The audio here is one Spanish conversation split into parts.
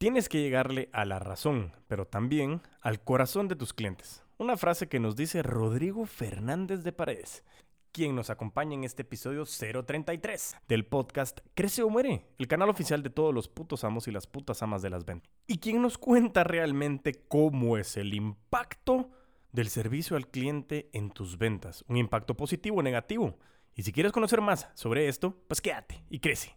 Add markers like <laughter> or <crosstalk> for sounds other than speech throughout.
Tienes que llegarle a la razón, pero también al corazón de tus clientes. Una frase que nos dice Rodrigo Fernández de Paredes, quien nos acompaña en este episodio 033 del podcast Crece o Muere, el canal oficial de todos los putos amos y las putas amas de las ventas. Y quien nos cuenta realmente cómo es el impacto del servicio al cliente en tus ventas. Un impacto positivo o negativo. Y si quieres conocer más sobre esto, pues quédate y crece.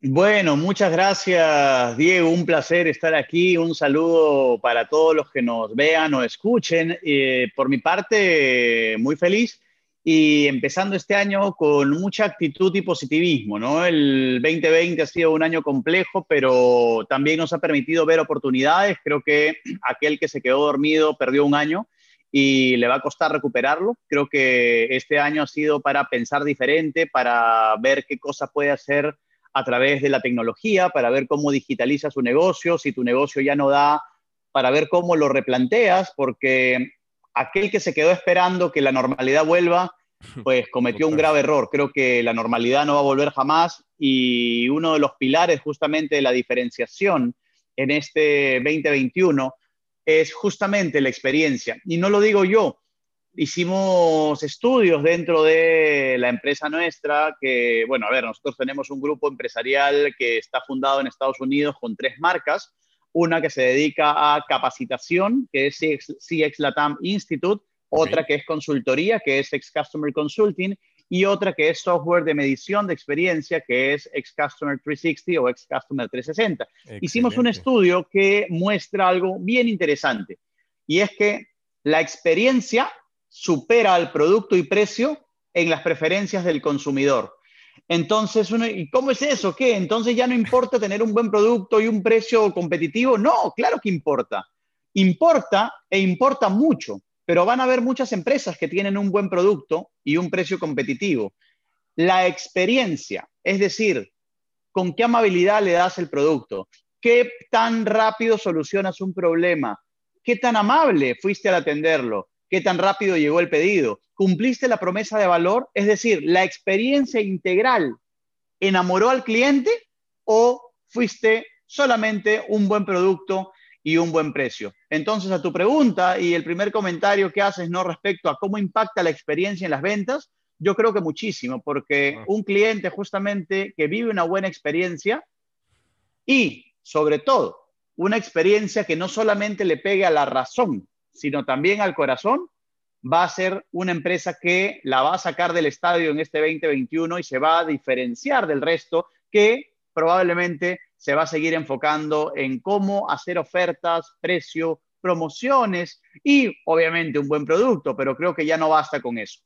Bueno, muchas gracias, Diego. Un placer estar aquí. Un saludo para todos los que nos vean o escuchen. Eh, por mi parte, muy feliz y empezando este año con mucha actitud y positivismo. ¿no? El 2020 ha sido un año complejo, pero también nos ha permitido ver oportunidades. Creo que aquel que se quedó dormido perdió un año y le va a costar recuperarlo. Creo que este año ha sido para pensar diferente, para ver qué cosa puede hacer a través de la tecnología para ver cómo digitaliza su negocio, si tu negocio ya no da, para ver cómo lo replanteas, porque aquel que se quedó esperando que la normalidad vuelva, <laughs> pues cometió un grave error. Creo que la normalidad no va a volver jamás y uno de los pilares justamente de la diferenciación en este 2021 es justamente la experiencia. Y no lo digo yo, hicimos estudios dentro de la empresa nuestra, que, bueno, a ver, nosotros tenemos un grupo empresarial que está fundado en Estados Unidos con tres marcas, una que se dedica a capacitación, que es CX, Latam Institute, otra que es consultoría, que es Ex Customer Consulting, y otra que es software de medición de experiencia, que es Ex Customer 360 o Ex Customer 360. Hicimos un estudio que muestra algo bien interesante, y es que la experiencia supera al producto y precio en las preferencias del consumidor. Entonces, ¿y cómo es eso? ¿Qué? Entonces ya no importa tener un buen producto y un precio competitivo. No, claro que importa. Importa e importa mucho, pero van a haber muchas empresas que tienen un buen producto y un precio competitivo. La experiencia, es decir, con qué amabilidad le das el producto, qué tan rápido solucionas un problema, qué tan amable fuiste al atenderlo, qué tan rápido llegó el pedido, cumpliste la promesa de valor, es decir, la experiencia integral enamoró al cliente o fuiste solamente un buen producto y un buen precio. Entonces, a tu pregunta y el primer comentario que haces no respecto a cómo impacta la experiencia en las ventas, yo creo que muchísimo, porque un cliente justamente que vive una buena experiencia y, sobre todo, una experiencia que no solamente le pegue a la razón, sino también al corazón, va a ser una empresa que la va a sacar del estadio en este 2021 y se va a diferenciar del resto que probablemente se va a seguir enfocando en cómo hacer ofertas, precio, promociones y obviamente un buen producto, pero creo que ya no basta con eso.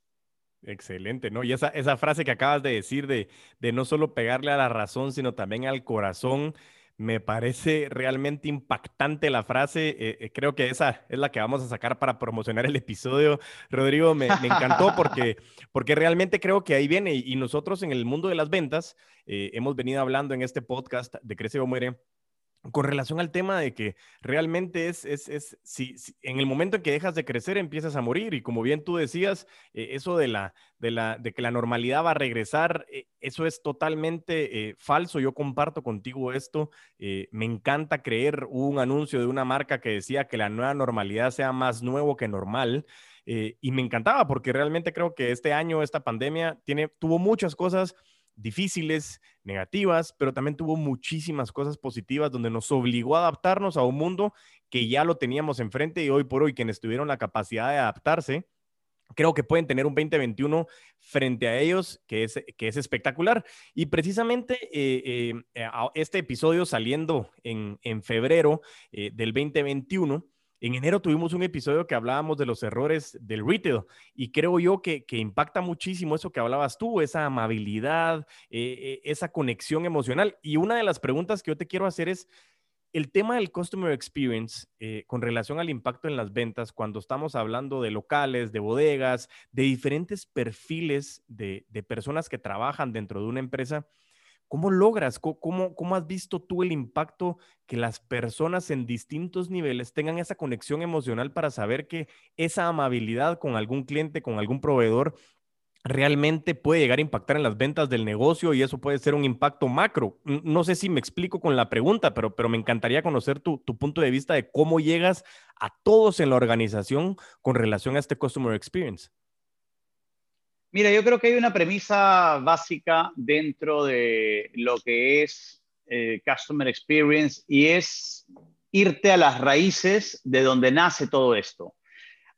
Excelente, ¿no? Y esa, esa frase que acabas de decir de, de no solo pegarle a la razón, sino también al corazón, me parece realmente impactante la frase. Eh, eh, creo que esa es la que vamos a sacar para promocionar el episodio. Rodrigo, me, encantó porque, porque realmente creo que ahí viene. Y nosotros en el mundo de las ventas eh, hemos venido hablando en este podcast de Crece o Muere con relación al tema de que realmente es, es, es si, en el momento en que dejas de crecer empiezas a morir y como bien tú decías, eh, eso de, la, de, la, de que la normalidad va a regresar, eh, eso es totalmente eh, falso. Yo comparto contigo esto. me encanta creer un anuncio de una marca que decía que la nueva normalidad sea más nuevo que normal. y me encantaba porque realmente creo que este año, esta pandemia, tiene, tuvo muchas cosas difíciles, negativas, pero también tuvo muchísimas cosas positivas donde nos obligó a adaptarnos a un mundo que ya lo teníamos enfrente y hoy por hoy quienes tuvieron la capacidad de adaptarse, creo que pueden tener un 2021 frente a ellos que es, que es espectacular. Y precisamente eh, eh, este episodio saliendo en, en febrero eh, del 2021, en enero tuvimos un episodio que hablábamos de los errores del retail y creo yo que, impacta muchísimo eso que hablabas tú, esa amabilidad, eh, eh, esa conexión emocional. Y una de las preguntas que yo te quiero hacer es, el tema del customer experience eh, con relación al impacto en las ventas, cuando estamos hablando de locales, de bodegas, de diferentes perfiles de, personas que trabajan dentro de una empresa, ¿cómo logras, cómo, cómo has visto tú el impacto que las personas en distintos niveles tengan esa conexión emocional para saber que esa amabilidad con algún cliente, con algún proveedor, realmente puede llegar a impactar en las ventas del negocio y eso puede ser un impacto macro. No sé si me explico con la pregunta, pero, pero me encantaría conocer tu, punto de vista de cómo llegas a todos en la organización con relación a este Customer Experience. Mira, yo creo que hay una premisa básica dentro de lo que es eh, Customer Experience y es irte a las raíces de donde nace todo esto.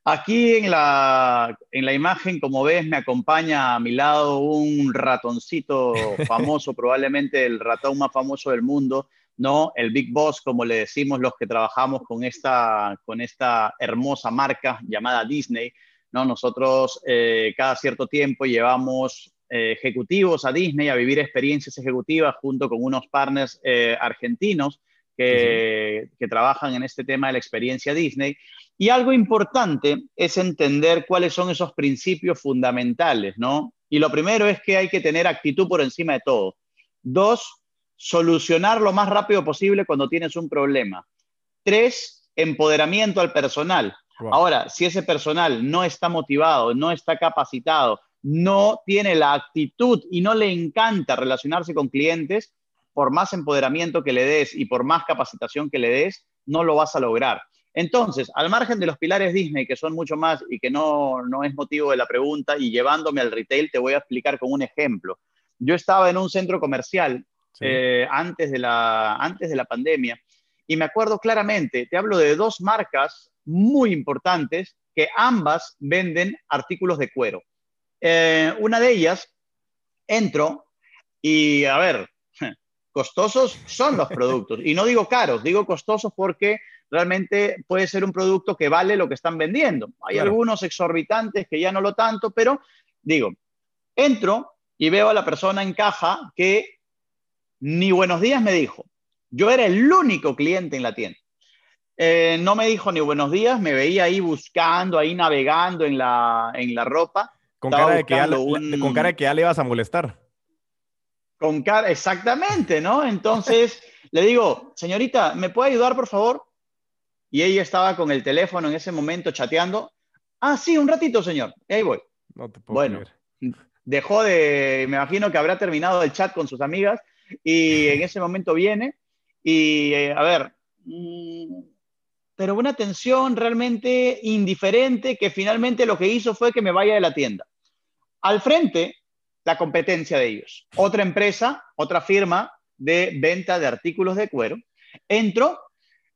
Aquí en la, en la imagen, como ves, me acompaña a mi lado un ratoncito <laughs> famoso, probablemente el ratón más famoso del mundo, ¿no? El Big Boss, como le decimos los que trabajamos con esta, con esta hermosa marca llamada Disney, ¿no? Nosotros eh, cada cierto tiempo llevamos eh, ejecutivos a Disney a vivir experiencias ejecutivas junto con unos partners eh, argentinos que, que trabajan en este tema de la experiencia Disney. Y algo importante es entender cuáles son esos principios fundamentales, ¿no? Y lo primero es que hay que tener actitud por encima de todo. Dos, solucionar lo más rápido posible cuando tienes un problema. Tres, empoderamiento al personal. Ahora, si ese personal no está motivado, no está capacitado, no tiene la actitud y no le encanta relacionarse con clientes, por más empoderamiento que le des y por más capacitación que le des, no lo vas a lograr. Entonces, al margen de los pilares Disney, que son mucho más y que no, es motivo de la pregunta, y llevándome al retail, te voy a explicar con un ejemplo. Yo estaba en un centro comercial eh, antes, de la, antes de la pandemia y me acuerdo claramente, te hablo de dos marcas muy importantes que ambas venden artículos de cuero. Eh, una de ellas, entro y, a ver, <laughs> costosos son los productos. Y no digo caros, digo costosos porque realmente puede ser un producto que vale lo que están vendiendo. Hay algunos exorbitantes que ya no lo tanto, pero digo, entro y veo a la persona en caja que ni buenos días me dijo. Yo era el único cliente en la tienda. Eh, no me dijo ni buenos días, me veía ahí buscando, ahí navegando en la, en la ropa. Con cara, de que ya, con cara de que ya le ibas a molestar. Con cara, exactamente, ¿no? Entonces <laughs> le digo, señorita, ¿me puede ayudar, por favor? y ella estaba con el teléfono en ese momento chateando. Ah, sí, un ratito, señor. ahí voy. No te puedo bueno, dejó de, me imagino que habrá terminado el chat con sus amigas y en ese momento viene y, eh, a ver, mm, pero una atención realmente indiferente que finalmente lo que hizo fue que me vaya de la tienda. Al frente, la competencia de ellos. Otra empresa, otra firma de venta de artículos de cuero. Entro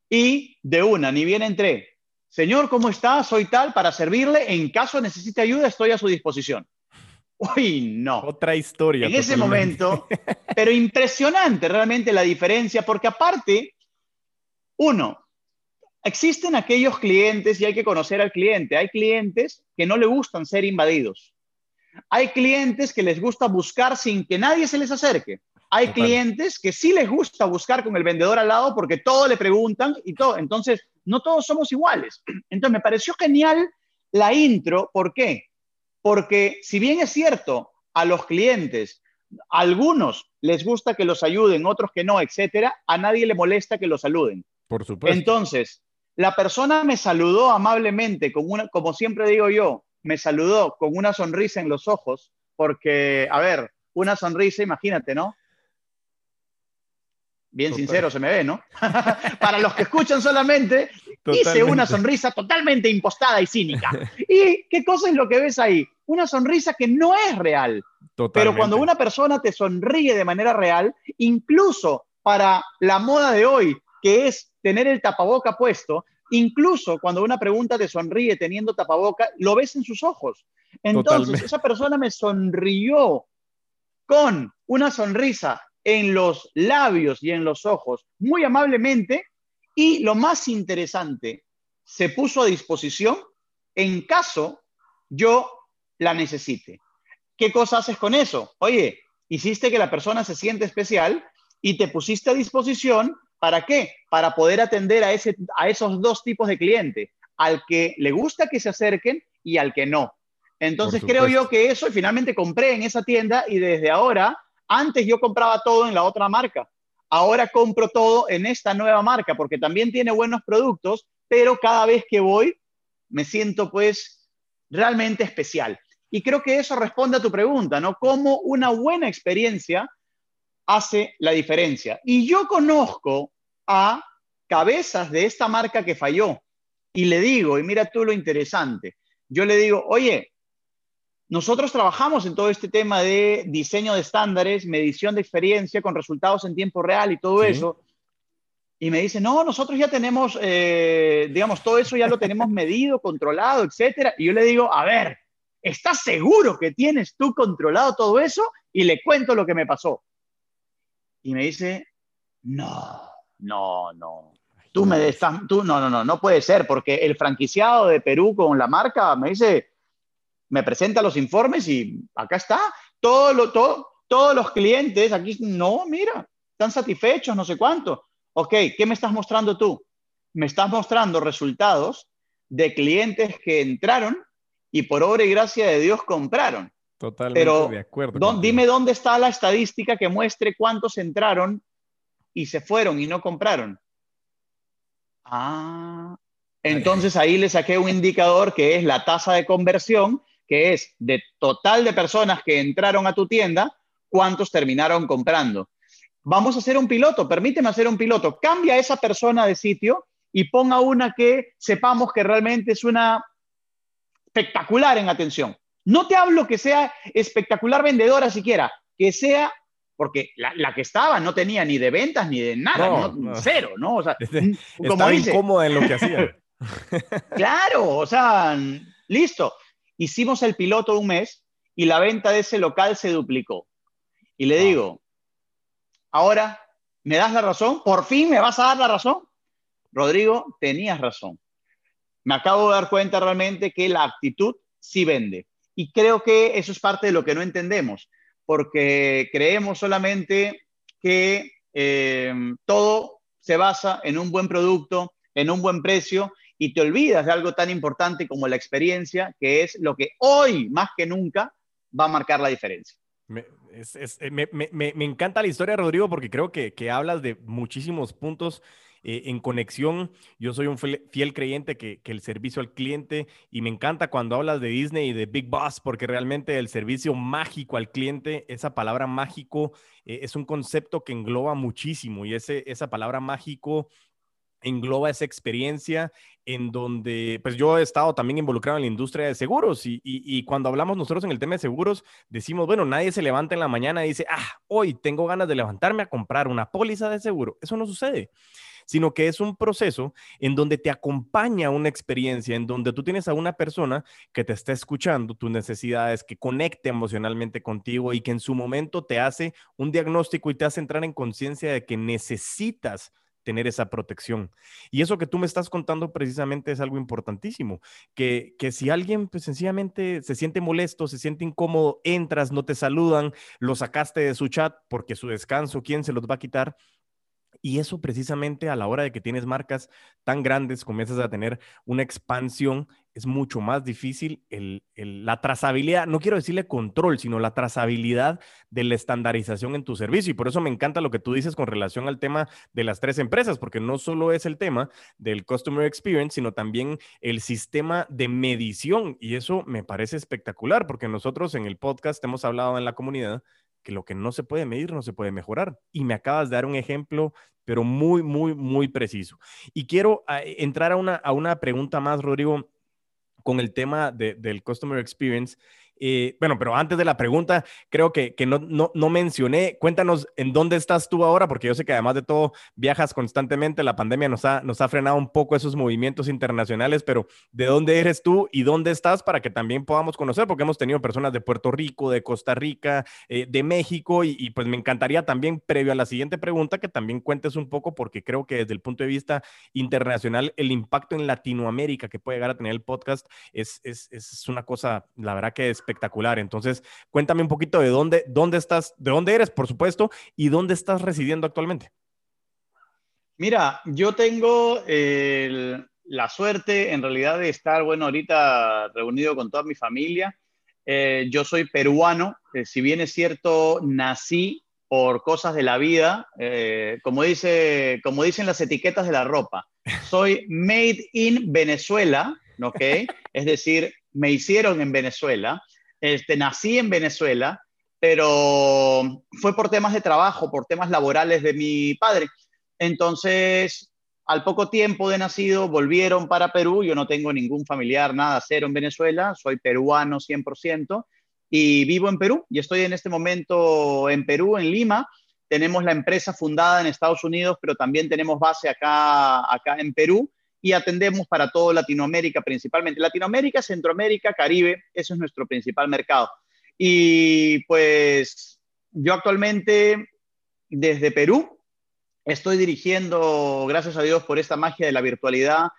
y de una, ni bien entré. Señor, ¿cómo está? Soy tal para servirle. En caso necesite ayuda, estoy a su disposición. Uy, no. Otra historia. En ese momento, <laughs> pero impresionante realmente la diferencia, porque aparte, uno, existen aquellos clientes y hay que conocer al cliente. Hay clientes que no le gustan ser invadidos. Hay clientes que les gusta buscar sin que nadie se les acerque. Hay clientes que sí les gusta buscar con el vendedor al lado porque todo le preguntan y todo. Entonces, no todos somos iguales. <clears throat> Entonces, me pareció genial la intro. ¿Por qué? Porque si bien es cierto, a los clientes, algunos les gusta que los ayuden, otros que no, etcétera, a nadie le molesta que los saluden. Por supuesto. Entonces, la persona me saludó amablemente, con una, como siempre digo yo, me saludó con una sonrisa en los ojos, porque, a ver, una sonrisa, imagínate, ¿no? bien sincero se me ve, ¿no? <laughs> Para los que escuchan solamente, hice una sonrisa totalmente impostada y cínica. ¿Y qué cosa es lo que ves ahí? Una sonrisa que no es real. Pero cuando una persona te sonríe de manera real, incluso para la moda de hoy, que es tener el tapaboca puesto, incluso cuando una pregunta te sonríe teniendo tapaboca, lo ves en sus ojos. Entonces, esa persona me sonrió con una sonrisa en los labios y en los ojos muy amablemente y lo más interesante, se puso a disposición en caso yo la necesite. ¿Qué cosa haces con eso? Oye, hiciste que la persona se siente especial y te pusiste a disposición ¿Para qué? Para poder atender a, ese, a esos dos tipos de cliente, al que le gusta que se acerquen y al que no. Entonces creo yo que eso, y finalmente compré en esa tienda y desde ahora, antes yo compraba todo en la otra marca, ahora compro todo en esta nueva marca porque también tiene buenos productos, pero cada vez que voy me siento pues realmente especial. Y creo que eso responde a tu pregunta, ¿no? Cómo una buena experiencia hace la diferencia. Y yo conozco a cabezas de esta marca que falló y le digo, y mira tú lo interesante, yo le digo, oye, nosotros trabajamos en todo este tema de diseño de estándares, medición de experiencia con resultados en tiempo real y todo eso. Y me dice, no, nosotros ya tenemos, eh, digamos, todo eso ya lo tenemos medido, controlado, etcétera. Y yo le digo, a ver, ¿estás seguro que tienes tú controlado todo eso? Y le cuento lo que me pasó. Y me dice, no, no, no. Tú me estás, tú, no, no, no, no puede ser, porque el franquiciado de Perú con la marca me dice, me presenta los informes y acá está. Todo lo, todo, todos los clientes aquí, no, mira, están satisfechos, no sé cuánto. Ok, ¿qué me estás mostrando tú? Me estás mostrando resultados de clientes que entraron y por obra y gracia de Dios compraron. Totalmente Pero, de acuerdo. dime dónde está la estadística que muestre cuántos entraron y se fueron y no compraron. Ah, entonces ahí le saqué un indicador que es la tasa de conversión, que es de total de personas que entraron a tu tienda, cuántos terminaron comprando. Vamos a hacer un piloto, permíteme hacer un piloto. Cambia a esa persona de sitio y ponga una que sepamos que realmente es una espectacular en atención. No te hablo que sea espectacular vendedora siquiera, que sea, porque la, que estaba no tenía ni de ventas ni de nada, cero, ¿no? O sea, <laughs> como incómoda en lo que hacía. <laughs> <laughs> claro, o sea, listo. Hicimos el piloto un mes y la venta de ese local se duplicó. Y le digo, ahora, ¿me das la razón? ¿Por fin me vas a dar la razón? Rodrigo, tenías razón. Me acabo de dar cuenta realmente que la actitud sí vende. Y creo que eso es parte de lo que no entendemos, porque creemos solamente que eh, todo se basa en un buen producto, en un buen precio, y te olvidas de algo tan importante como la experiencia, que es lo que hoy más que nunca va a marcar la diferencia. Me, encanta la historia, Rodrigo, porque creo que, que hablas de muchísimos puntos eh, en conexión. Yo soy un fiel, creyente que, el servicio al cliente y me encanta cuando hablas de Disney y de Big Boss porque realmente el servicio mágico al cliente, esa palabra mágico eh, es un concepto que engloba muchísimo y ese, esa palabra mágico engloba esa experiencia en donde, pues yo he estado también involucrado en la industria de seguros y, y, cuando hablamos nosotros en el tema de seguros, decimos, bueno, nadie se levanta en la mañana y dice, ah, hoy tengo ganas de levantarme a comprar una póliza de seguro. Eso no sucede sino que es un proceso en donde te acompaña una experiencia, en donde tú tienes a una persona que te está escuchando tus necesidades, que conecte emocionalmente contigo y que en su momento te hace un diagnóstico y te hace entrar en conciencia de que necesitas tener esa protección. Y eso que tú me estás contando precisamente es algo importantísimo, que, que si alguien pues sencillamente se siente molesto, se siente incómodo, entras, no te saludan, lo sacaste de su chat porque su descanso, ¿quién se los va a quitar? Y eso precisamente a la hora de que tienes marcas tan grandes, comienzas a tener una expansión, es mucho más difícil la trazabilidad, no quiero decirle control, sino la trazabilidad de la estandarización en tu servicio. Y por eso me encanta lo que tú dices con relación al tema de las tres empresas, porque no solo es el tema del Customer Experience, sino también el sistema de medición. Y eso me parece espectacular, porque nosotros en el podcast hemos hablado en la comunidad que lo que no se puede medir no se puede mejorar. Y me acabas de dar un ejemplo, pero muy, muy, muy preciso. Y quiero ah, entrar a una, a una pregunta más, Rodrigo, con el tema del Customer Experience. Eh, bueno, pero antes de la pregunta, creo que, que no, no, no, mencioné, cuéntanos en dónde estás tú ahora, porque yo sé que además de todo viajas constantemente, la pandemia nos ha, nos ha frenado un poco esos movimientos internacionales, pero ¿de dónde eres tú y dónde estás para que también podamos conocer? Porque hemos tenido personas de Puerto Rico, de Costa Rica, eh, de México, y, pues me encantaría también, previo a la siguiente pregunta, que también cuentes un poco, porque creo que desde el punto de vista internacional, el impacto en Latinoamérica que puede llegar a tener el podcast es, es, es una cosa, la verdad que es espectacular. Entonces, cuéntame un poquito de dónde, dónde estás, de dónde eres, por supuesto, y dónde estás residiendo actualmente. Mira, yo tengo la suerte en realidad de estar, bueno, ahorita reunido con toda mi familia. Eh, yo soy peruano, eh, si bien es cierto, nací por cosas de la vida, eh, como, dice, como dicen las etiquetas de la ropa. Soy made in Venezuela, ¿ok? Es decir, me hicieron en Venezuela, este, nací en Venezuela, pero fue por temas de trabajo, por temas laborales de mi padre. Entonces, al poco tiempo de nacido, volvieron para Perú. Yo no tengo ningún familiar, nada, cero en Venezuela. Soy peruano 100% y vivo en Perú y estoy en este momento en Perú, en Lima. Tenemos la empresa fundada en Estados Unidos, pero también tenemos base acá, acá en Perú y atendemos para todo Latinoamérica principalmente. Latinoamérica, Centroamérica, Caribe, eso es nuestro principal mercado. Y pues yo actualmente desde Perú estoy dirigiendo, gracias a Dios por esta magia de la virtualidad,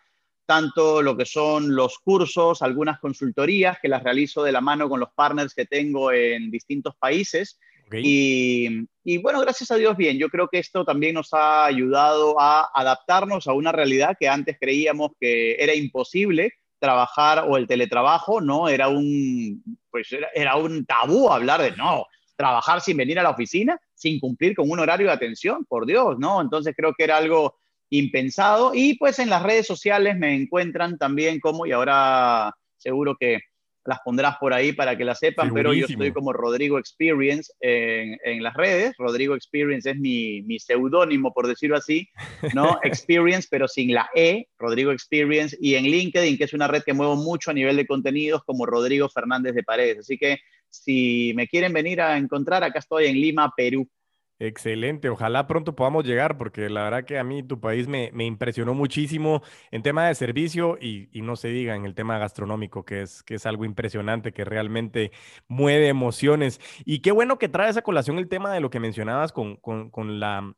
tanto lo que son los cursos, algunas consultorías que las realizo de la mano con los partners que tengo en distintos países. Y, bueno, gracias a Dios, bien, yo creo que esto también nos ha ayudado a adaptarnos a una realidad que antes creíamos que era imposible trabajar o el teletrabajo, ¿no? Era un, pues era, era un tabú hablar de, no, trabajar sin venir a la oficina, sin cumplir con un horario de atención, por Dios, ¿no? Entonces creo que era algo impensado. Y pues en las redes sociales me encuentran también como, y ahora seguro que las pondrás por ahí para que las sepan, pero yo estoy como Rodrigo Experience en, en las redes. Rodrigo Experience es mi, mi seudónimo, por decirlo así, ¿no? <laughs> Experience, pero sin la E, Rodrigo Experience, y en LinkedIn, que es una red que muevo mucho a nivel de contenidos, como Rodrigo Fernández de Paredes. Así que si me quieren venir a encontrar, acá estoy en Lima, Perú. Excelente, ojalá pronto podamos llegar, porque la verdad que a mí tu país me, impresionó muchísimo en tema de servicio y, no se diga en el tema gastronómico, que es, que es algo impresionante, que realmente mueve emociones. Y qué bueno que traes a colación el tema de lo que mencionabas con, la,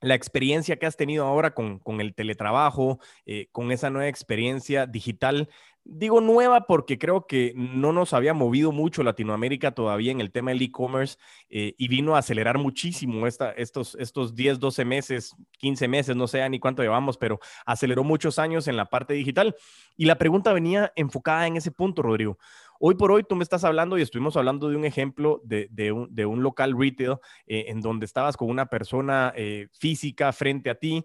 la experiencia que has tenido ahora con, el teletrabajo, eh, con esa nueva experiencia digital. Digo nueva porque creo que no nos había movido mucho Latinoamérica todavía en el tema del e-commerce eh, y vino a acelerar muchísimo esta, estos, estos 10, 12 meses, 15 meses, no sé ni cuánto llevamos, pero aceleró muchos años en la parte digital. Y la pregunta venía enfocada en ese punto, Rodrigo. Hoy por hoy tú me estás hablando y estuvimos hablando de un ejemplo de, un, local retail eh, en donde estabas con una persona eh, física frente a ti,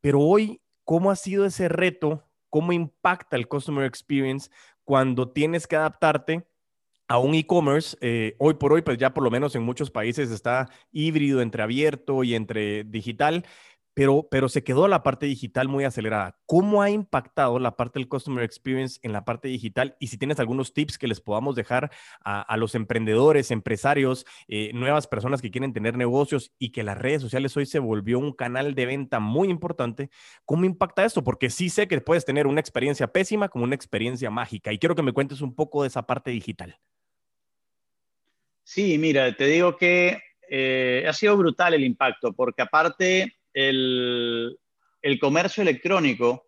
pero hoy, ¿cómo ha sido ese reto cómo impacta el customer experience cuando tienes que adaptarte a un e-commerce. Eh, hoy por hoy, pues ya por lo menos en muchos países está híbrido entre abierto y entre digital, pero, pero se quedó la parte digital muy acelerada. ¿Cómo ha impactado la parte del Customer Experience en la parte digital? Y si tienes algunos tips que les podamos dejar a, los emprendedores, empresarios, eh, nuevas personas que quieren tener negocios y que las redes sociales hoy se volvió un canal de venta muy importante, ¿cómo impacta esto? Porque sí sé que puedes tener una experiencia pésima como una experiencia mágica. Y quiero que me cuentes un poco de esa parte digital. Sí, mira, te digo que eh, ha sido brutal el impacto, porque aparte el, comercio electrónico,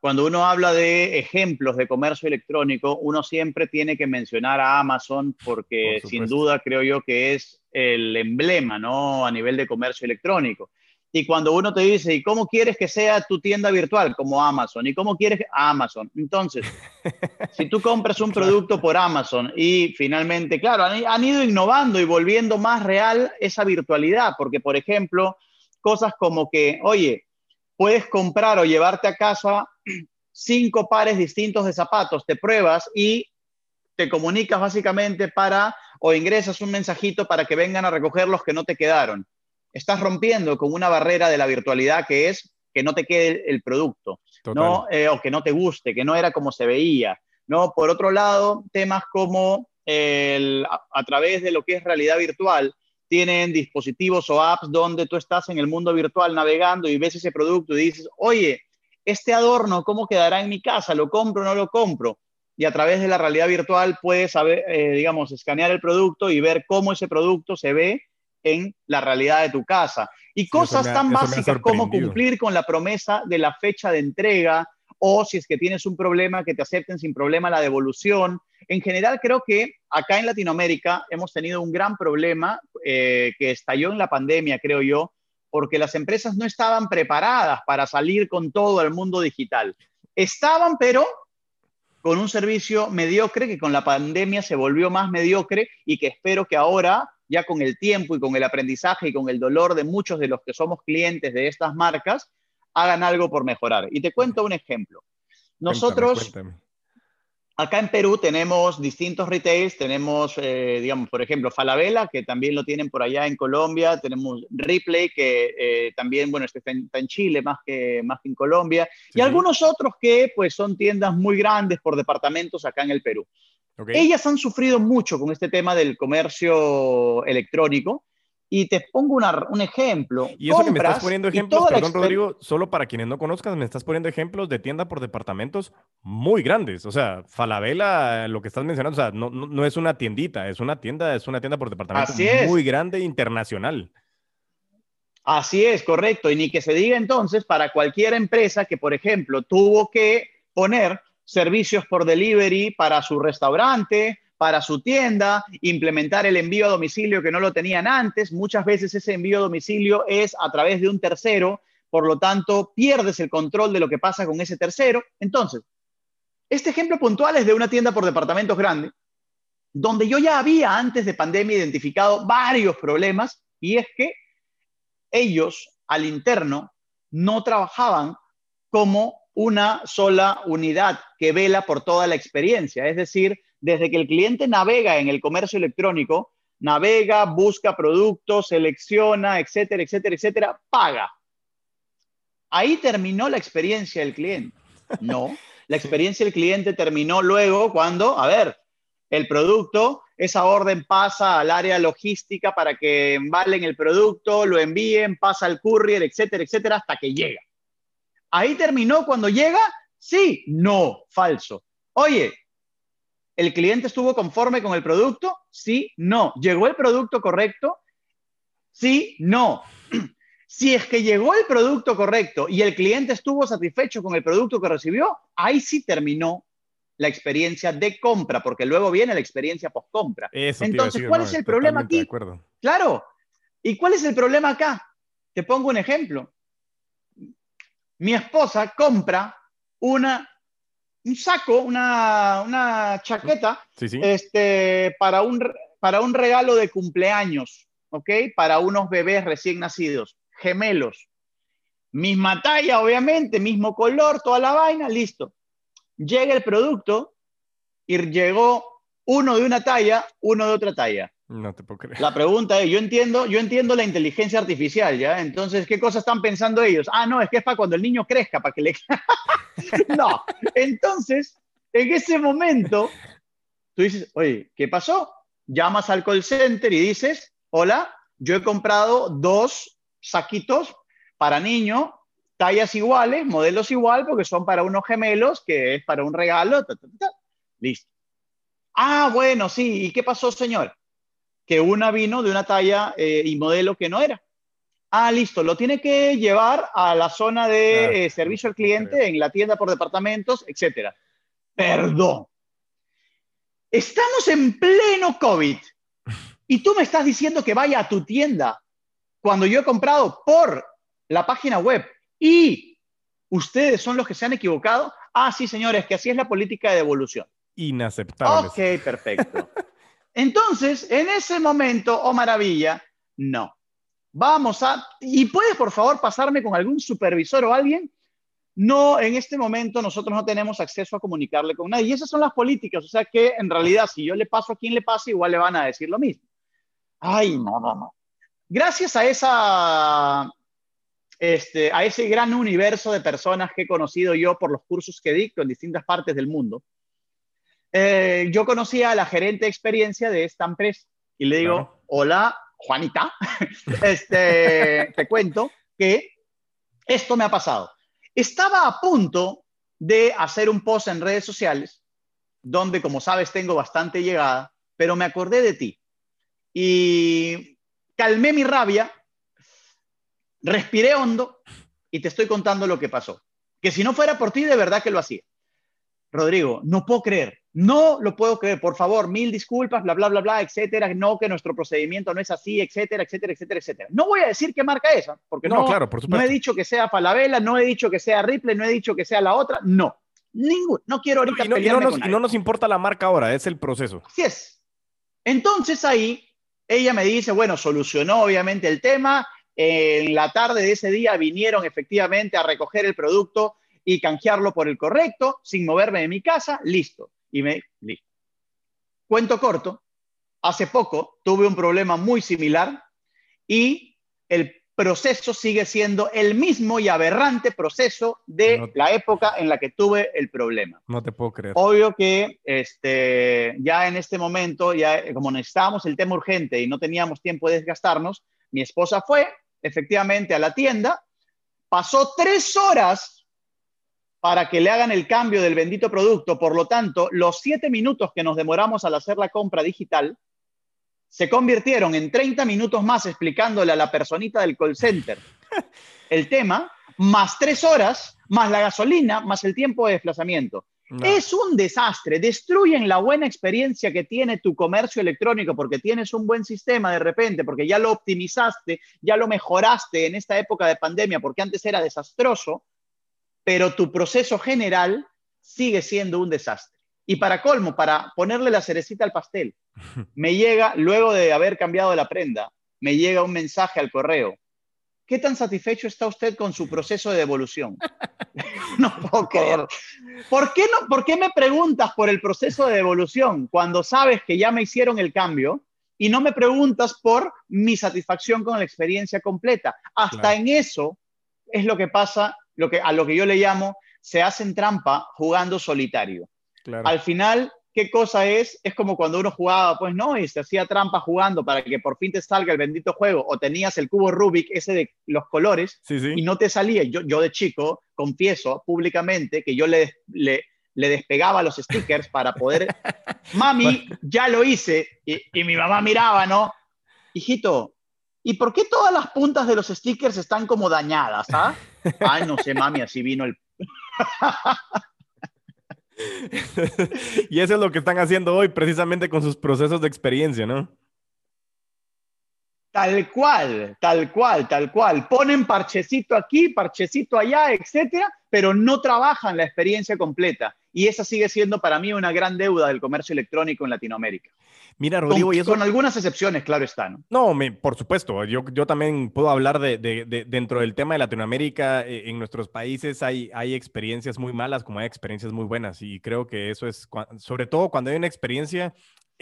cuando uno habla de ejemplos de comercio electrónico, uno siempre tiene que mencionar a Amazon porque sin duda creo yo que es el emblema, ¿no? A nivel de comercio electrónico. Y cuando uno te dice, ¿y cómo quieres que sea tu tienda virtual? Como Amazon. ¿Y cómo quieres que... Amazon? Entonces, <laughs> si tú compras un producto por Amazon y finalmente, claro, han ido innovando y volviendo más real esa virtualidad, porque, por ejemplo, cosas como que, oye, puedes comprar o llevarte a casa cinco pares distintos de zapatos, te pruebas y te comunicas básicamente para o ingresas un mensajito para que vengan a recoger los que no te quedaron. Estás rompiendo con una barrera de la virtualidad que es que no te quede el producto, ¿no? Eh, o que no te guste, que no era como se veía. ¿no? Por otro lado, temas como el, a, través de lo que es realidad virtual, tienen dispositivos o apps donde tú estás en el mundo virtual navegando y ves ese producto y dices, oye, este adorno, ¿cómo quedará en mi casa? ¿Lo compro o no lo compro? Y a través de la realidad virtual puedes, saber, eh, digamos, escanear el producto y ver cómo ese producto se ve en la realidad de tu casa. Y cosas tan básicas como cumplir con la promesa de la fecha de entrega, o si es que tienes un problema, que te acepten sin problema la devolución. En general, creo que acá en Latinoamérica hemos tenido un gran problema eh, que estalló en la pandemia, creo yo, porque las empresas no estaban preparadas para salir con todo el mundo digital. Estaban, pero con un servicio mediocre que con la pandemia se volvió más mediocre y que espero que ahora, ya con el tiempo y con el aprendizaje y con el dolor de muchos de los que somos clientes de estas marcas, hagan algo por mejorar. Y te cuento un ejemplo. Nosotros, Acá en Perú tenemos distintos retails, tenemos, eh, digamos, por ejemplo, Falabella, que también lo tienen por allá en Colombia, tenemos Ripley, que eh, también, bueno, este está en, Chile más que, más que en Colombia, y algunos otros que, pues, son tiendas muy grandes por departamentos acá en el Perú. Ellas han sufrido mucho con este tema del comercio electrónico, y te pongo un ejemplo. Y eso que me estás poniendo ejemplos, perdón Rodrigo, solo para quienes no conozcan, me estás poniendo ejemplos de tienda por departamentos muy grandes. O sea, Falabella, lo que estás mencionando, o sea, no, no, es una tiendita, es una tienda, es una tienda por departamento muy grande internacional. Así es, correcto. Y ni que se diga entonces para cualquier empresa que, por ejemplo, tuvo que poner servicios por delivery para su restaurante, para su tienda, implementar el envío a domicilio que no lo tenían antes. Muchas veces ese envío a domicilio es a través de un tercero, por lo tanto pierdes el control de lo que pasa con ese tercero. Entonces, este ejemplo puntual es de una tienda por departamentos grande, donde yo ya había antes de pandemia identificado varios problemas y es que ellos al interno no trabajaban como una sola unidad que vela por toda la experiencia. Es decir, desde que el cliente navega en el comercio electrónico, navega, busca productos, selecciona, etcétera, etcétera, etcétera, paga. Ahí terminó la experiencia del cliente. No, la experiencia del cliente terminó luego cuando, a ver, el producto, esa orden pasa al área logística para que embalen el producto, lo envíen, pasa al courier, etcétera, etcétera, hasta que llega. Ahí terminó cuando llega, sí, no, falso. Oye, ¿El cliente estuvo conforme con el producto? Sí, no. ¿Llegó el producto correcto? Sí, no. <clears throat> Si es que llegó el producto correcto y el cliente estuvo satisfecho con el producto que recibió, ahí sí terminó la experiencia de compra, porque luego viene la experiencia post-compra. Entonces, ¿cuál es el problema aquí? Claro. ¿Y cuál es el problema acá? Te pongo un ejemplo. Mi esposa compra una un saco, una, chaqueta, Este, para, un, para un regalo de cumpleaños, ¿ok? Para unos bebés recién nacidos, gemelos. Misma talla, obviamente, mismo color, toda la vaina, listo. Llega el producto y llegó uno de una talla, uno de otra talla. No te puedo creer. La pregunta es, yo entiendo, yo entiendo la inteligencia artificial, ¿ya? Entonces, ¿qué cosas están pensando ellos? Ah, no, es que es para cuando el niño crezca, para que le... <laughs> no, entonces, en ese momento, tú dices, oye, ¿qué pasó? Llamas al call center y dices, hola, yo he comprado dos saquitos para niño, tallas iguales, modelos igual, porque son para unos gemelos, que es para un regalo, listo. Ah, bueno, sí, ¿y qué pasó, señor? Que una vino de una talla eh, y modelo que no era. Ah, listo, lo tiene que llevar a la zona de eh, servicio al cliente en la tienda por departamentos, etcétera. Perdón. Estamos en pleno COVID y tú me estás diciendo que vaya a tu tienda cuando yo he comprado por la página web y ustedes son los que se han equivocado. Ah, sí, señores, que así es la política de devolución. Inaceptable. Ok, perfecto. <laughs> Entonces, en ese momento, oh maravilla, no. Vamos a, y puedes por favor pasarme con algún supervisor o alguien. No, en este momento nosotros no tenemos acceso a comunicarle con nadie. Y esas son las políticas. O sea que en realidad, si yo le paso a quien le pase, igual le van a decir lo mismo. Ay, no, no, no. Gracias a esa, este, a ese gran universo de personas que he conocido yo por los cursos que dicto en distintas partes del mundo, eh, yo conocí a la gerente de experiencia de esta empresa y le digo, hola, Juanita, <laughs> este, te cuento que esto me ha pasado. Estaba a punto de hacer un post en redes sociales, donde, como sabes, tengo bastante llegada, pero me acordé de ti y calmé mi rabia, respiré hondo y te estoy contando lo que pasó. Que si no fuera por ti, de verdad que lo hacía. Rodrigo, no puedo creer. No lo puedo creer, por favor, mil disculpas, bla, bla, bla, bla, etcétera. No, que nuestro procedimiento no es así, etcétera, etcétera, etcétera, etcétera. No voy a decir qué marca es, porque no, claro, por no he dicho que sea Falabella, no he dicho que sea Ripley, no he dicho que sea la otra, no. Ningún, no quiero ahorita y no, y nos, y no nos importa la marca ahora, es el proceso. Así es. Entonces ahí ella me dice, bueno, solucionó obviamente el tema. En la tarde de ese día vinieron efectivamente a recoger el producto y canjearlo por el correcto, sin moverme de mi casa, listo. Y me, listo. Cuento corto, hace poco tuve un problema muy similar y el proceso sigue siendo el mismo y aberrante proceso de la época en la que tuve el problema. No te puedo creer. Obvio que este, ya en este momento, ya como necesitábamos el tema urgente y no teníamos tiempo de desgastarnos, mi esposa fue efectivamente a la tienda, pasó tres horas para que le hagan el cambio del bendito producto. Por lo tanto, los siete minutos que nos demoramos al hacer la compra digital se convirtieron en 30 minutos más explicándole a la personita del call center <laughs> el tema, más tres horas, más la gasolina, más el tiempo de desplazamiento. Es un desastre, destruyen la buena experiencia que tiene tu comercio electrónico porque tienes un buen sistema de repente, porque ya lo optimizaste, ya lo mejoraste en esta época de pandemia, porque antes era desastroso, pero tu proceso general sigue siendo un desastre. Y para colmo, para ponerle la cerecita al pastel, <laughs> me llega, luego de haber cambiado la prenda, me llega un mensaje al correo. ¿Qué tan satisfecho está usted con su proceso de devolución? <laughs> no puedo creer. ¿Por qué, no, ¿Por qué me preguntas por el proceso de devolución cuando sabes que ya me hicieron el cambio y no me preguntas por mi satisfacción con la experiencia completa? Hasta en eso es lo que pasa lo que, a lo que yo le llamo, se hacen trampa jugando solitario. Al final, ¿qué cosa es? Es como cuando uno jugaba, pues no, y se hacía trampa jugando para que por fin te salga el bendito juego, o tenías el cubo Rubik, ese de los colores, y no te salía. Yo, yo de chico, confieso públicamente que yo le, le, le despegaba los stickers para poder, <laughs> mami, ya lo hice, y, y mi mamá miraba, ¿no? Hijito, ¿y por qué todas las puntas de los stickers están como dañadas? ¿ah? <laughs> Ay, no sé, mami, así vino el... y eso es lo que están haciendo hoy precisamente con sus procesos de experiencia, ¿no? Tal cual, tal cual, tal cual. Ponen parchecito aquí, parchecito allá, etcétera, pero no trabajan la experiencia completa. Y esa sigue siendo para mí una gran deuda del comercio electrónico en Latinoamérica. Mira, Rodrigo, con, y eso... con algunas excepciones, claro está, ¿no? No, me, por supuesto. Yo, yo también puedo hablar de, de, dentro del tema de Latinoamérica. Eh, en nuestros países hay, hay experiencias muy malas como hay experiencias muy buenas. Y creo que eso es, sobre todo cuando hay una experiencia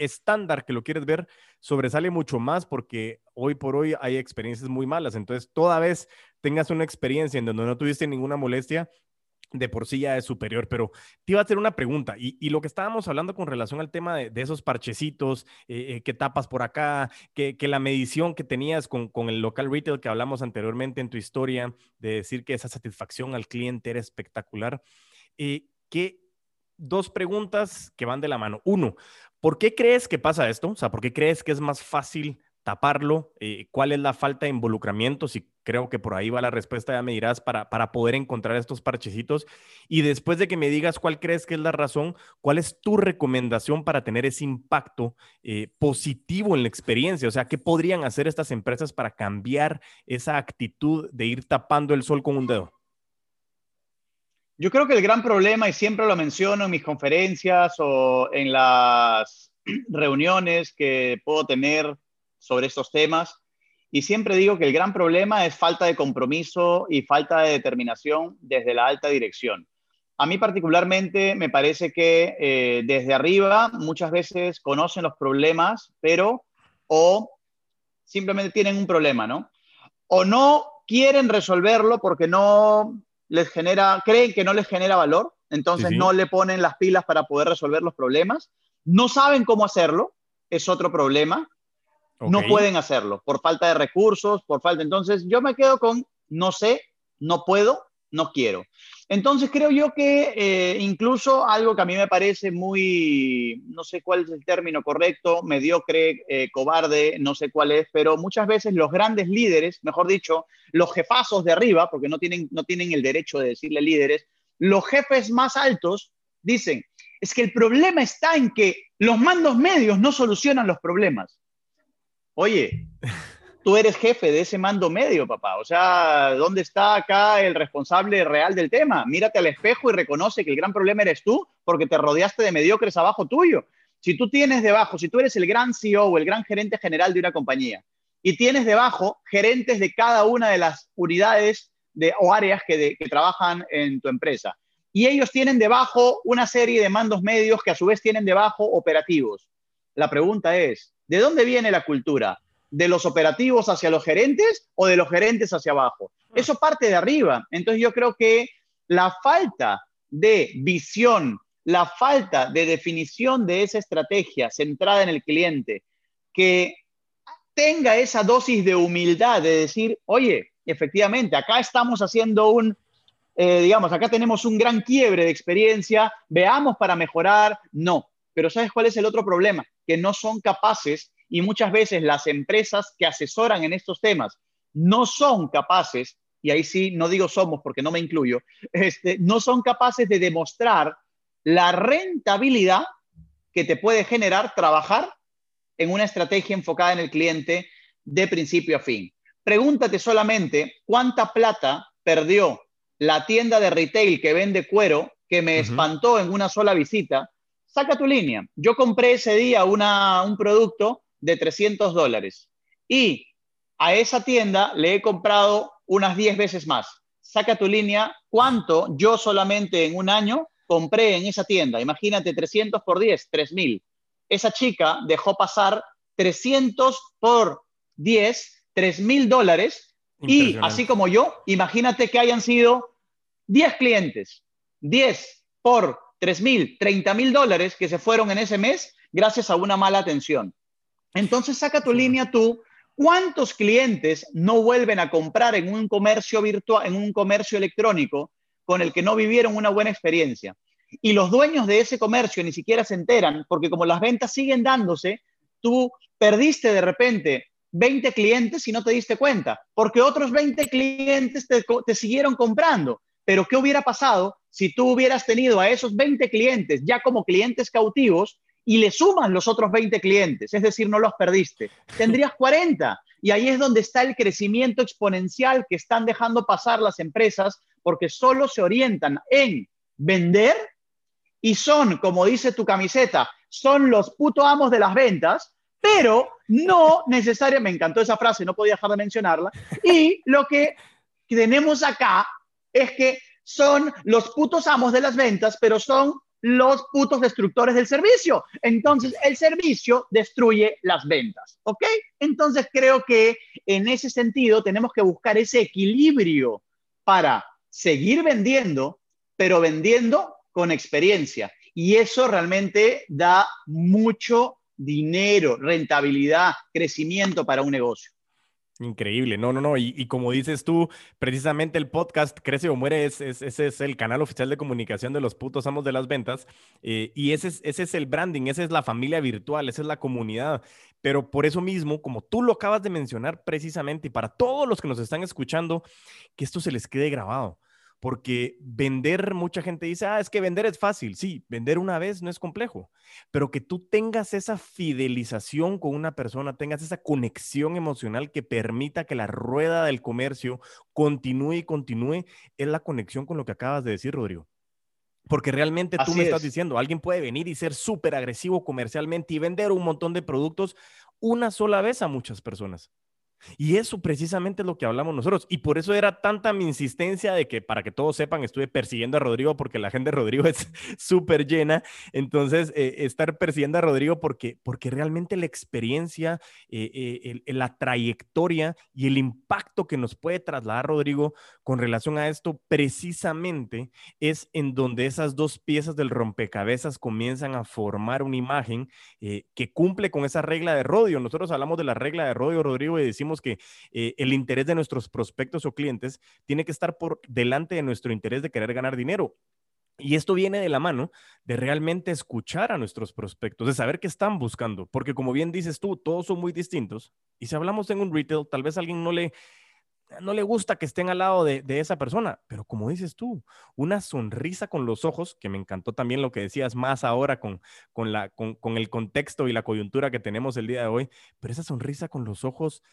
estándar que lo quieres ver, sobresale mucho más porque hoy por hoy hay experiencias muy malas. Entonces, toda vez tengas una experiencia en donde no tuviste ninguna molestia, de por sí ya es superior, pero te iba a hacer una pregunta y, lo que estábamos hablando con relación al tema de, esos parchecitos, eh, eh, que tapas por acá, que, la medición que tenías con, con, el local retail que hablamos anteriormente en tu historia, de decir que esa satisfacción al cliente era espectacular, eh, que dos preguntas que van de la mano. Uno, ¿por qué crees que pasa esto? O sea, ¿por qué crees que es más fácil taparlo? Eh, ¿Cuál es la falta de involucramiento? Si creo que por ahí va la respuesta, ya me dirás, para, para poder encontrar estos parchecitos. Y después de que me digas cuál crees que es la razón, ¿cuál es tu recomendación para tener ese impacto eh, positivo en la experiencia? O sea, ¿qué podrían hacer estas empresas para cambiar esa actitud de ir tapando el sol con un dedo? Yo creo que el gran problema, y siempre lo menciono en mis conferencias o en las <clears throat> reuniones que puedo tener sobre estos temas. Y siempre digo que el gran problema es falta de compromiso y falta de determinación desde la alta dirección. A mí particularmente me parece que eh, desde arriba muchas veces conocen los problemas, pero o simplemente tienen un problema, ¿no? O no quieren resolverlo porque no les genera, creen que no les genera valor, entonces no le ponen las pilas para poder resolver los problemas. No saben cómo hacerlo, es otro problema. No pueden hacerlo por falta de recursos, por falta. Entonces, yo me quedo con no sé, no puedo, no quiero. Entonces, creo yo que eh, incluso algo que a mí me parece muy, no sé cuál es el término correcto, mediocre, eh, cobarde, no sé cuál es, pero muchas veces los grandes líderes, mejor dicho, los jefazos de arriba, porque no tienen, no tienen el derecho de decirle líderes, los jefes más altos dicen, Es que el problema está en que los mandos medios no solucionan los problemas. Oye, <laughs> tú eres jefe de ese mando medio, papá. O sea, ¿dónde está acá el responsable real del tema? Mírate al espejo y reconoce que el gran problema eres tú porque te rodeaste de mediocres abajo tuyo. Si tú tienes debajo, si tú eres el gran CEO el gran gerente general de una compañía y tienes debajo gerentes de cada una de las unidades de, o áreas que, que trabajan en tu empresa, y ellos tienen debajo una serie de mandos medios que a su vez tienen debajo operativos. La pregunta es, ¿de dónde viene la cultura? ¿De los operativos hacia los gerentes o de los gerentes hacia abajo? Ah. Eso parte de arriba. Entonces yo creo que la falta de visión la falta de definición de esa estrategia centrada en el cliente, que tenga esa dosis de humildad de decir, oye, efectivamente, acá estamos haciendo un, eh, digamos, acá tenemos un gran quiebre de experiencia, veamos para mejorar, no. Pero ¿sabes cuál es el otro problema? Que no son capaces y muchas veces las empresas que asesoran en estos temas no son capaces, y ahí sí no digo somos porque no me incluyo, este, no son capaces de demostrar la rentabilidad que te puede generar trabajar en una estrategia enfocada en el cliente de principio a fin. Pregúntate solamente cuánta plata perdió la tienda de retail que vende cuero que me espantó en una sola visita. Saca tu línea. Yo compré ese día un producto de 300 dólares y a esa tienda le he comprado unas 10 veces más. Saca tu línea, cuánto yo solamente en un año compré en esa tienda, imagínate 300 por 10, 3000. Esa chica dejó pasar 300 por 10, 3000 dólares y así como yo, imagínate que hayan sido 10 clientes, 10 por 3000, 30 mil dólares que se fueron en ese mes gracias a una mala atención. Entonces saca tu línea tú. ¿Cuántos clientes no vuelven a comprar en un comercio virtual, en un comercio electrónico con el que no vivieron una buena experiencia. Y los dueños de ese comercio ni siquiera se enteran, porque como las ventas siguen dándose, tú perdiste de repente 20 clientes y no te diste cuenta, porque otros 20 clientes te, te siguieron comprando. Pero ¿qué hubiera pasado si tú hubieras tenido a esos 20 clientes ya como clientes cautivos y le sumas los otros 20 clientes? Es decir, no los perdiste. <laughs> Tendrías 40. Y ahí es donde está el crecimiento exponencial que están dejando pasar las empresas porque solo se orientan en vender y son, como dice tu camiseta, son los puto amos de las ventas, pero no necesariamente, me encantó esa frase, no podía dejar de mencionarla, y lo que tenemos acá es que son los putos amos de las ventas, pero son los putos destructores del servicio. Entonces, el servicio destruye las ventas, ¿ok? Entonces, creo que en ese sentido tenemos que buscar ese equilibrio para seguir vendiendo, pero vendiendo con experiencia. Y eso realmente da mucho dinero, rentabilidad, crecimiento para un negocio. Increíble, no, no, no. Y, como dices tú, precisamente el podcast Crece o Muere es, ese es el canal oficial de comunicación de los putos amos de las ventas. Eh, y ese es, ese es el branding, esa es la familia virtual, esa es la comunidad. Pero por eso mismo, como tú lo acabas de mencionar precisamente, y para todos los que nos están escuchando, que esto se les quede grabado porque vender, mucha gente dice, ah, es que vender es fácil. Sí, vender una vez no es complejo, pero que tú tengas esa fidelización con una persona, tengas esa conexión emocional que permita que la rueda del comercio continúe y continúe, es la conexión con lo que acabas de decir, Rodrigo. Porque realmente tú me estás diciendo, alguien puede venir y ser súper agresivo comercialmente y vender un montón de productos una sola vez a muchas personas. Y eso precisamente es lo que hablamos nosotros. Y por eso era tanta mi insistencia de que, para que todos sepan, estuve persiguiendo a Rodrigo porque la gente de Rodrigo <laughs> es súper llena. Entonces, eh, estar persiguiendo a Rodrigo porque, porque realmente la experiencia, eh, eh, la trayectoria y el impacto que nos puede trasladar Rodrigo con relación a esto, precisamente es en donde esas dos piezas del rompecabezas comienzan a formar una imagen que cumple con esa regla de Rodio. Nosotros hablamos de la regla de Rodio, Rodrigo, y decimos que eh, el interés de nuestros prospectos o clientes tiene que estar por delante de nuestro interés de querer ganar dinero. Y esto viene de la mano de realmente escuchar a nuestros prospectos, de saber qué están buscando, porque como bien dices tú, todos son muy distintos. Y si hablamos en un retail, tal vez alguien no le, no le gusta que estén al lado de, esa persona, pero como dices tú, una sonrisa con los ojos, que me encantó también lo que decías más ahora con, con, la, con, con el contexto y la coyuntura que tenemos el día de hoy, pero esa sonrisa con los ojos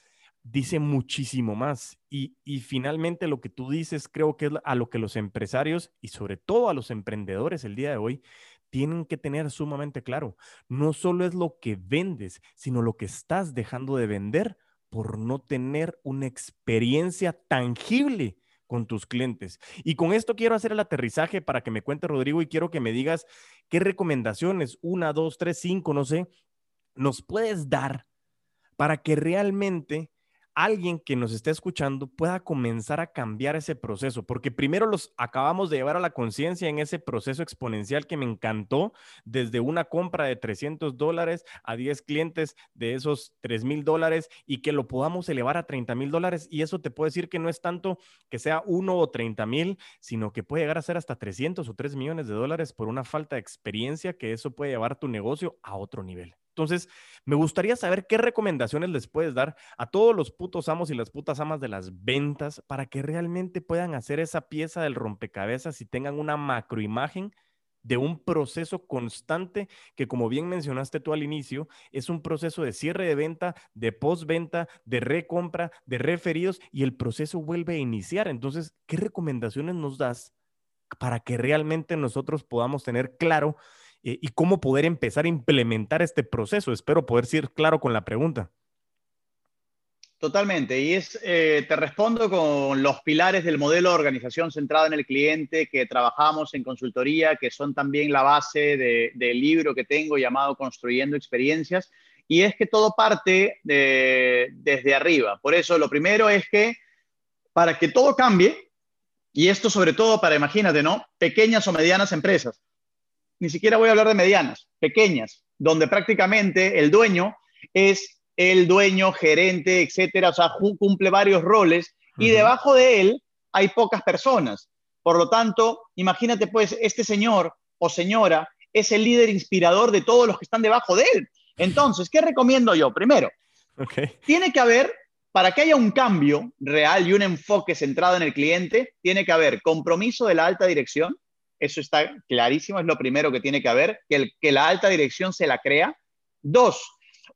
dice muchísimo más. Y, finalmente lo que tú dices creo que es a lo que los empresarios y sobre todo a los emprendedores el día de hoy tienen que tener sumamente claro. No solo es lo que vendes, sino lo que estás dejando de vender por no tener una experiencia tangible con tus clientes. Y con esto quiero hacer el aterrizaje para que me cuente Rodrigo y quiero que me digas qué recomendaciones, una, dos, tres, cinco, no sé, nos puedes dar para que realmente alguien que nos esté escuchando pueda comenzar a cambiar ese proceso, porque primero los acabamos de llevar a la conciencia en ese proceso exponencial que me encantó, desde una compra de 300 dólares a 10 clientes de esos 3 mil dólares y que lo podamos elevar a 30 mil dólares. Y eso te puedo decir que no es tanto que sea uno o 30 mil, sino que puede llegar a ser hasta 300 o 3 millones de dólares por una falta de experiencia que eso puede llevar tu negocio a otro nivel. Entonces, me gustaría saber qué recomendaciones les puedes dar a todos los putos amos y las putas amas de las ventas para que realmente puedan hacer esa pieza del rompecabezas y tengan una macroimagen de un proceso constante que, como bien mencionaste tú al inicio, es un proceso de cierre de venta, de postventa, de recompra, de referidos y el proceso vuelve a iniciar. Entonces, ¿qué recomendaciones nos das para que realmente nosotros podamos tener claro eh, y cómo poder empezar a implementar este proceso. Espero poder ser claro con la pregunta. Totalmente. Y es, eh, te respondo con los pilares del modelo de organización centrada en el cliente que trabajamos en consultoría, que son también la base del libro que tengo llamado Construyendo Experiencias. Y es que todo parte desde arriba. Por eso lo primero es que para que todo cambie, y esto sobre todo para, imagínate, ¿no? Pequeñas o medianas empresas ni siquiera voy a hablar de medianas, pequeñas, donde prácticamente el dueño es el dueño, gerente, etcétera, o sea, cumple varios roles y debajo de él hay pocas personas. Por lo tanto, imagínate pues, este señor o señora es el líder inspirador de todos los que están debajo de él. Entonces, ¿qué recomiendo yo? Primero, tiene que haber, para que haya un cambio real y un enfoque centrado en el cliente, tiene que haber compromiso de la alta dirección, eso está clarísimo, es lo primero que tiene que haber, que, el, que la alta dirección se la crea. Dos,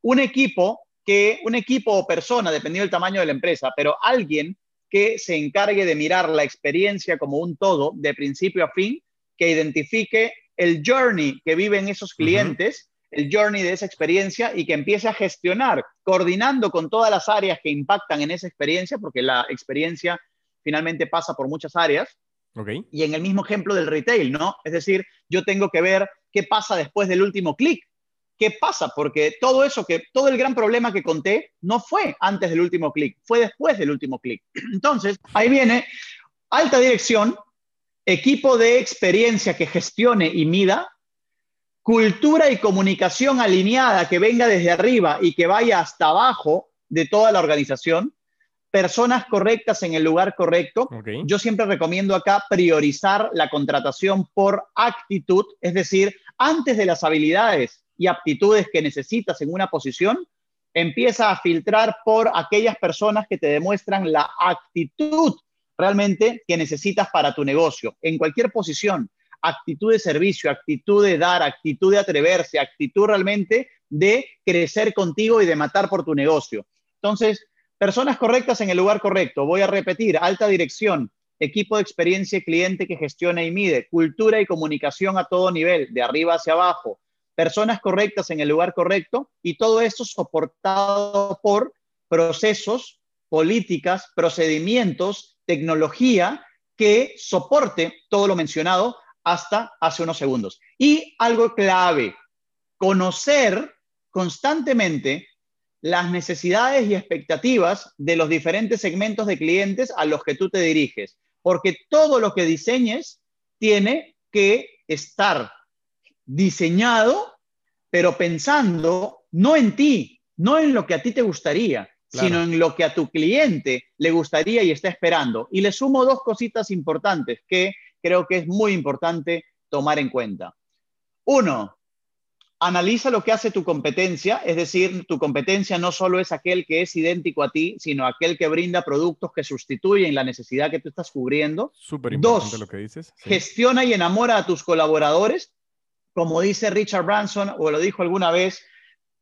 un equipo que, un equipo o persona, dependiendo del tamaño de la empresa, pero alguien que se encargue de mirar la experiencia como un todo, de principio a fin, que identifique el journey que viven esos clientes, el journey de esa experiencia y que empiece a gestionar, coordinando con todas las áreas que impactan en esa experiencia, porque la experiencia finalmente pasa por muchas áreas, y en el mismo ejemplo del retail, ¿no? Es decir, yo tengo que ver qué pasa después del último clic. ¿Qué pasa? Porque todo eso que, todo el gran problema que conté no fue antes del último clic, fue después del último clic. <clears throat> Entonces, ahí viene alta dirección, equipo de experiencia que gestione y mida, cultura y comunicación alineada que venga desde arriba y que vaya hasta abajo de toda la organización, personas correctas en el lugar correcto. Yo siempre recomiendo acá priorizar la contratación por actitud, es decir, antes de las habilidades y aptitudes que necesitas en una posición, empieza a filtrar por aquellas personas que te demuestran la actitud realmente que necesitas para tu negocio, en cualquier posición. Actitud de servicio, actitud de dar, actitud de atreverse, actitud realmente de crecer contigo y de matar por tu negocio. Entonces, Personas correctas en el lugar correcto. Voy a repetir, alta dirección, equipo de experiencia y cliente que gestiona y mide, cultura y comunicación a todo nivel, de arriba hacia abajo, personas correctas en el lugar correcto y todo esto soportado por procesos, políticas, procedimientos, tecnología que soporte todo lo mencionado hasta hace unos segundos. Y algo clave, conocer constantemente las necesidades y expectativas de los diferentes segmentos de clientes a los que tú te diriges, porque todo lo que diseñes tiene que estar diseñado, pero pensando no en ti, no en lo que a ti te gustaría, sino en lo que a tu cliente le gustaría y está esperando. Y le sumo dos cositas importantes que creo que es muy importante tomar en cuenta. Uno, analiza lo que hace tu competencia, es decir, tu competencia no solo es aquel que es idéntico a ti, sino aquel que brinda productos que sustituyen la necesidad que tú estás cubriendo. Súper importante lo que dices. Gestiona y enamora a tus colaboradores. Como dice Richard Branson, o lo dijo alguna vez,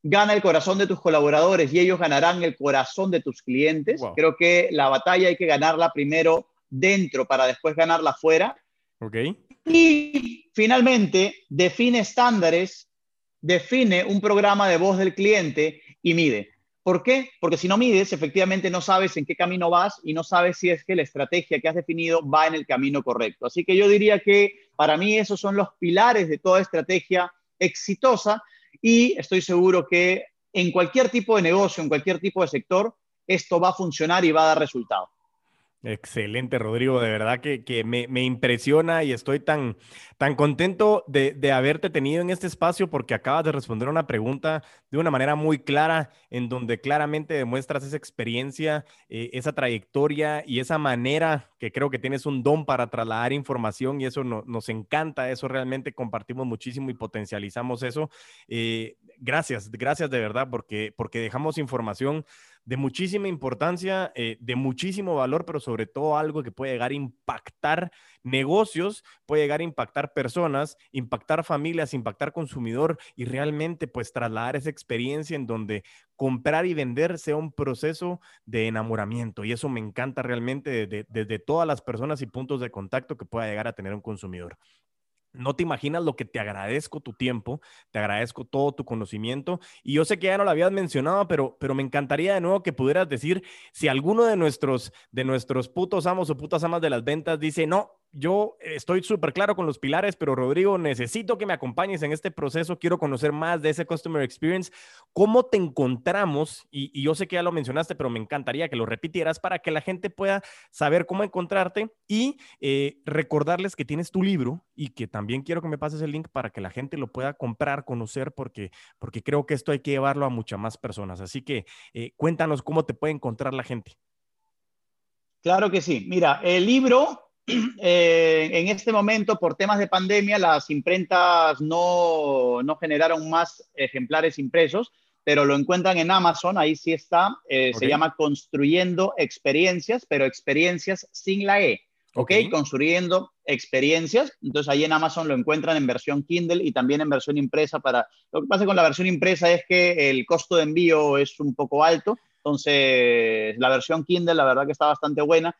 gana el corazón de tus colaboradores y ellos ganarán el corazón de tus clientes. Creo que la batalla hay que ganarla primero dentro para después ganarla fuera. Ok. Y finalmente, define estándares define un programa de voz del cliente y mide. ¿Por qué? Porque si no mides, efectivamente no sabes en qué camino vas y no sabes si es que la estrategia que has definido va en el camino correcto. Así que yo diría que para mí esos son los pilares de toda estrategia exitosa y estoy seguro que en cualquier tipo de negocio, en cualquier tipo de sector, esto va a funcionar y va a dar resultado. Excelente, Rodrigo. De verdad que, me, impresiona y estoy tan, tan contento de, haberte tenido en este espacio porque acabas de responder una pregunta de una manera muy clara, en donde claramente demuestras esa experiencia, eh, esa trayectoria y esa manera que creo que tienes un don para trasladar información y eso nos encanta, eso realmente compartimos muchísimo y potencializamos eso. Eh, gracias, gracias de verdad porque, porque dejamos información de muchísima importancia, eh, de muchísimo valor, pero sobre todo algo que puede llegar a impactar negocios, puede llegar a impactar personas, impactar familias, impactar consumidor y realmente pues trasladar esa experiencia en donde comprar y vender sea un proceso de enamoramiento. Y eso me encanta realmente desde todas las personas y puntos de contacto que pueda llegar a tener un consumidor. No te imaginas lo que te agradezco tu tiempo, te agradezco todo tu conocimiento y yo sé que ya no lo habías mencionado, pero, pero me encantaría de nuevo que pudieras decir si alguno de nuestros, de nuestros putos amos o putas amas de las ventas dice, no, yo estoy súper claro con los pilares, pero Rodrigo, necesito que me acompañes en este proceso. Quiero conocer más de ese Customer Experience. ¿Cómo te encontramos? Y, yo sé que ya lo mencionaste, pero me encantaría que lo repitieras para que la gente pueda saber cómo encontrarte y eh, recordarles que tienes tu libro y que también quiero que me pases el link para que la gente lo pueda comprar, conocer, porque, porque creo que esto hay que llevarlo a muchas más personas. Así que eh, cuéntanos cómo te puede encontrar la gente. Claro que sí. Mira, el libro <clears throat> eh, en este momento, por temas de pandemia, las imprentas no, no, generaron más ejemplares impresos, pero lo encuentran en Amazon, ahí sí está. Eh, se llama Construyendo Experiencias, pero experiencias sin la E. ¿ok? Construyendo experiencias. Entonces ahí en Amazon lo encuentran en versión Kindle y también en versión impresa. Para... Lo que pasa con la versión impresa es que el costo de envío es un poco alto. Entonces la versión Kindle la verdad que está bastante buena.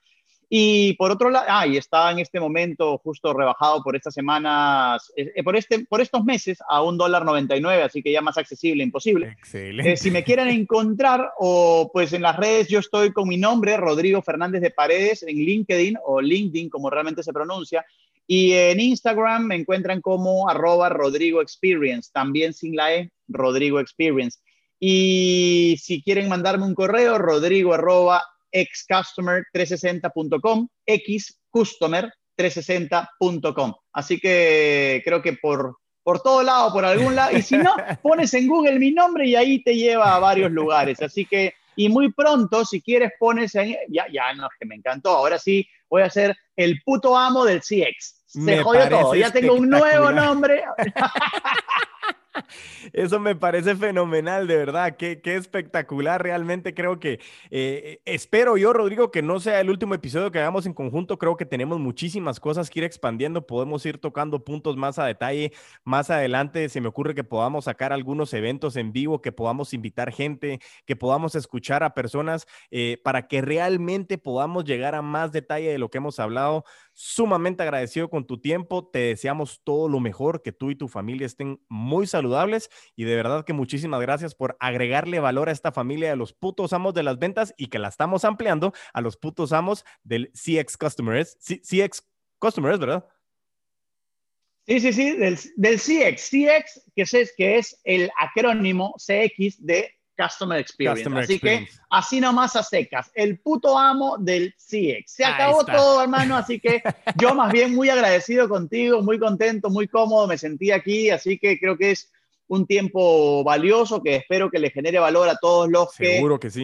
Y por otro lado, ah, y está en este momento justo rebajado por estas semanas, eh, eh, por, este, por estos meses a un dólar 99, así que ya más accesible, imposible. Excelente. Eh, si me quieren encontrar, o pues en las redes, yo estoy con mi nombre, Rodrigo Fernández de Paredes, en LinkedIn o LinkedIn, como realmente se pronuncia. Y en Instagram me encuentran como arroba Rodrigo Experience, también sin la E, Rodrigo Experience. Y si quieren mandarme un correo, rodrigo arroba xcustomer360.com, xcustomer360.com. Así que creo que por, por todo lado, por algún lado, y si no, <laughs> pones en Google mi nombre y ahí te lleva a varios lugares. Así que, y muy pronto, si quieres, pones en, ya, ya, no, que me encantó, ahora sí voy a ser el puto amo del CX. Se jodió todo, ya tengo un nuevo nombre. <laughs> <laughs> Eso me parece fenomenal, de verdad. Qué, qué espectacular. Realmente creo que eh, espero yo, Rodrigo, que no sea el último episodio que hagamos en conjunto. Creo que tenemos muchísimas cosas que ir expandiendo. Podemos ir tocando puntos más a detalle. Más adelante se me ocurre que podamos sacar algunos eventos en vivo, que podamos invitar gente, que podamos escuchar a personas eh, para que realmente podamos llegar a más detalle de lo que hemos hablado. Sumamente agradecido con tu tiempo. Te deseamos todo lo mejor, que tú y tu familia estén muy saludables. Y de verdad que muchísimas gracias por agregarle valor a esta familia de los putos amos de las ventas y que la estamos ampliando a los putos amos del CX Customers. CX Customers, ¿verdad? Sí, sí, sí, del, del CX. CX, que es, que es el acrónimo CX de Customer Experience. así que así nomás a secas, el puto amo del CX. Se acabó todo, hermano, así que yo más bien muy agradecido contigo, muy contento, muy cómodo, me sentí aquí, así que creo que es un tiempo valioso que espero que le genere valor a todos los que,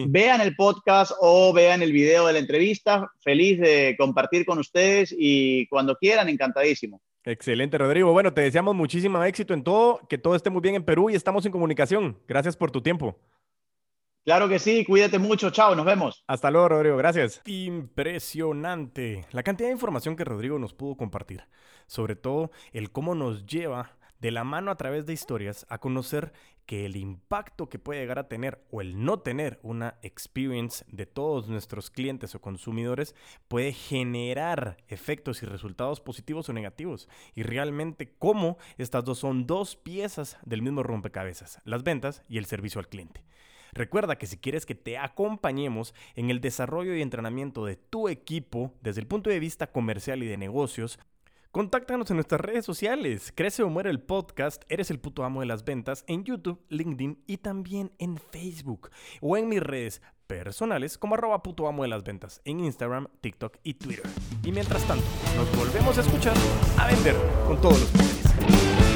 vean el podcast o vean el video de la entrevista. Feliz de compartir con ustedes y cuando quieran, encantadísimo. Excelente, Rodrigo. Bueno, te deseamos muchísimo éxito en todo, que todo esté muy bien en Perú y estamos en comunicación. Gracias por tu tiempo. Claro que sí, cuídate mucho, chao, nos vemos. Hasta luego, Rodrigo, gracias. Impresionante la cantidad de información que Rodrigo nos pudo compartir, sobre todo el cómo nos lleva de la mano a través de historias a conocer que el impacto que puede llegar a tener o el no tener una experience de todos nuestros clientes o consumidores puede generar efectos y resultados positivos o negativos. Y realmente cómo estas dos son dos piezas del mismo rompecabezas, las ventas y el servicio al cliente. Recuerda que si quieres que te acompañemos en el desarrollo y entrenamiento de tu equipo desde el punto de vista comercial y de negocios, Contáctanos en nuestras redes sociales. Crece o muere el podcast. Eres el puto amo de las ventas en YouTube, LinkedIn y también en Facebook. O en mis redes personales como arroba puto amo de las ventas en Instagram, TikTok y Twitter. Y mientras tanto, nos volvemos a escuchar a vender con todos los poderes.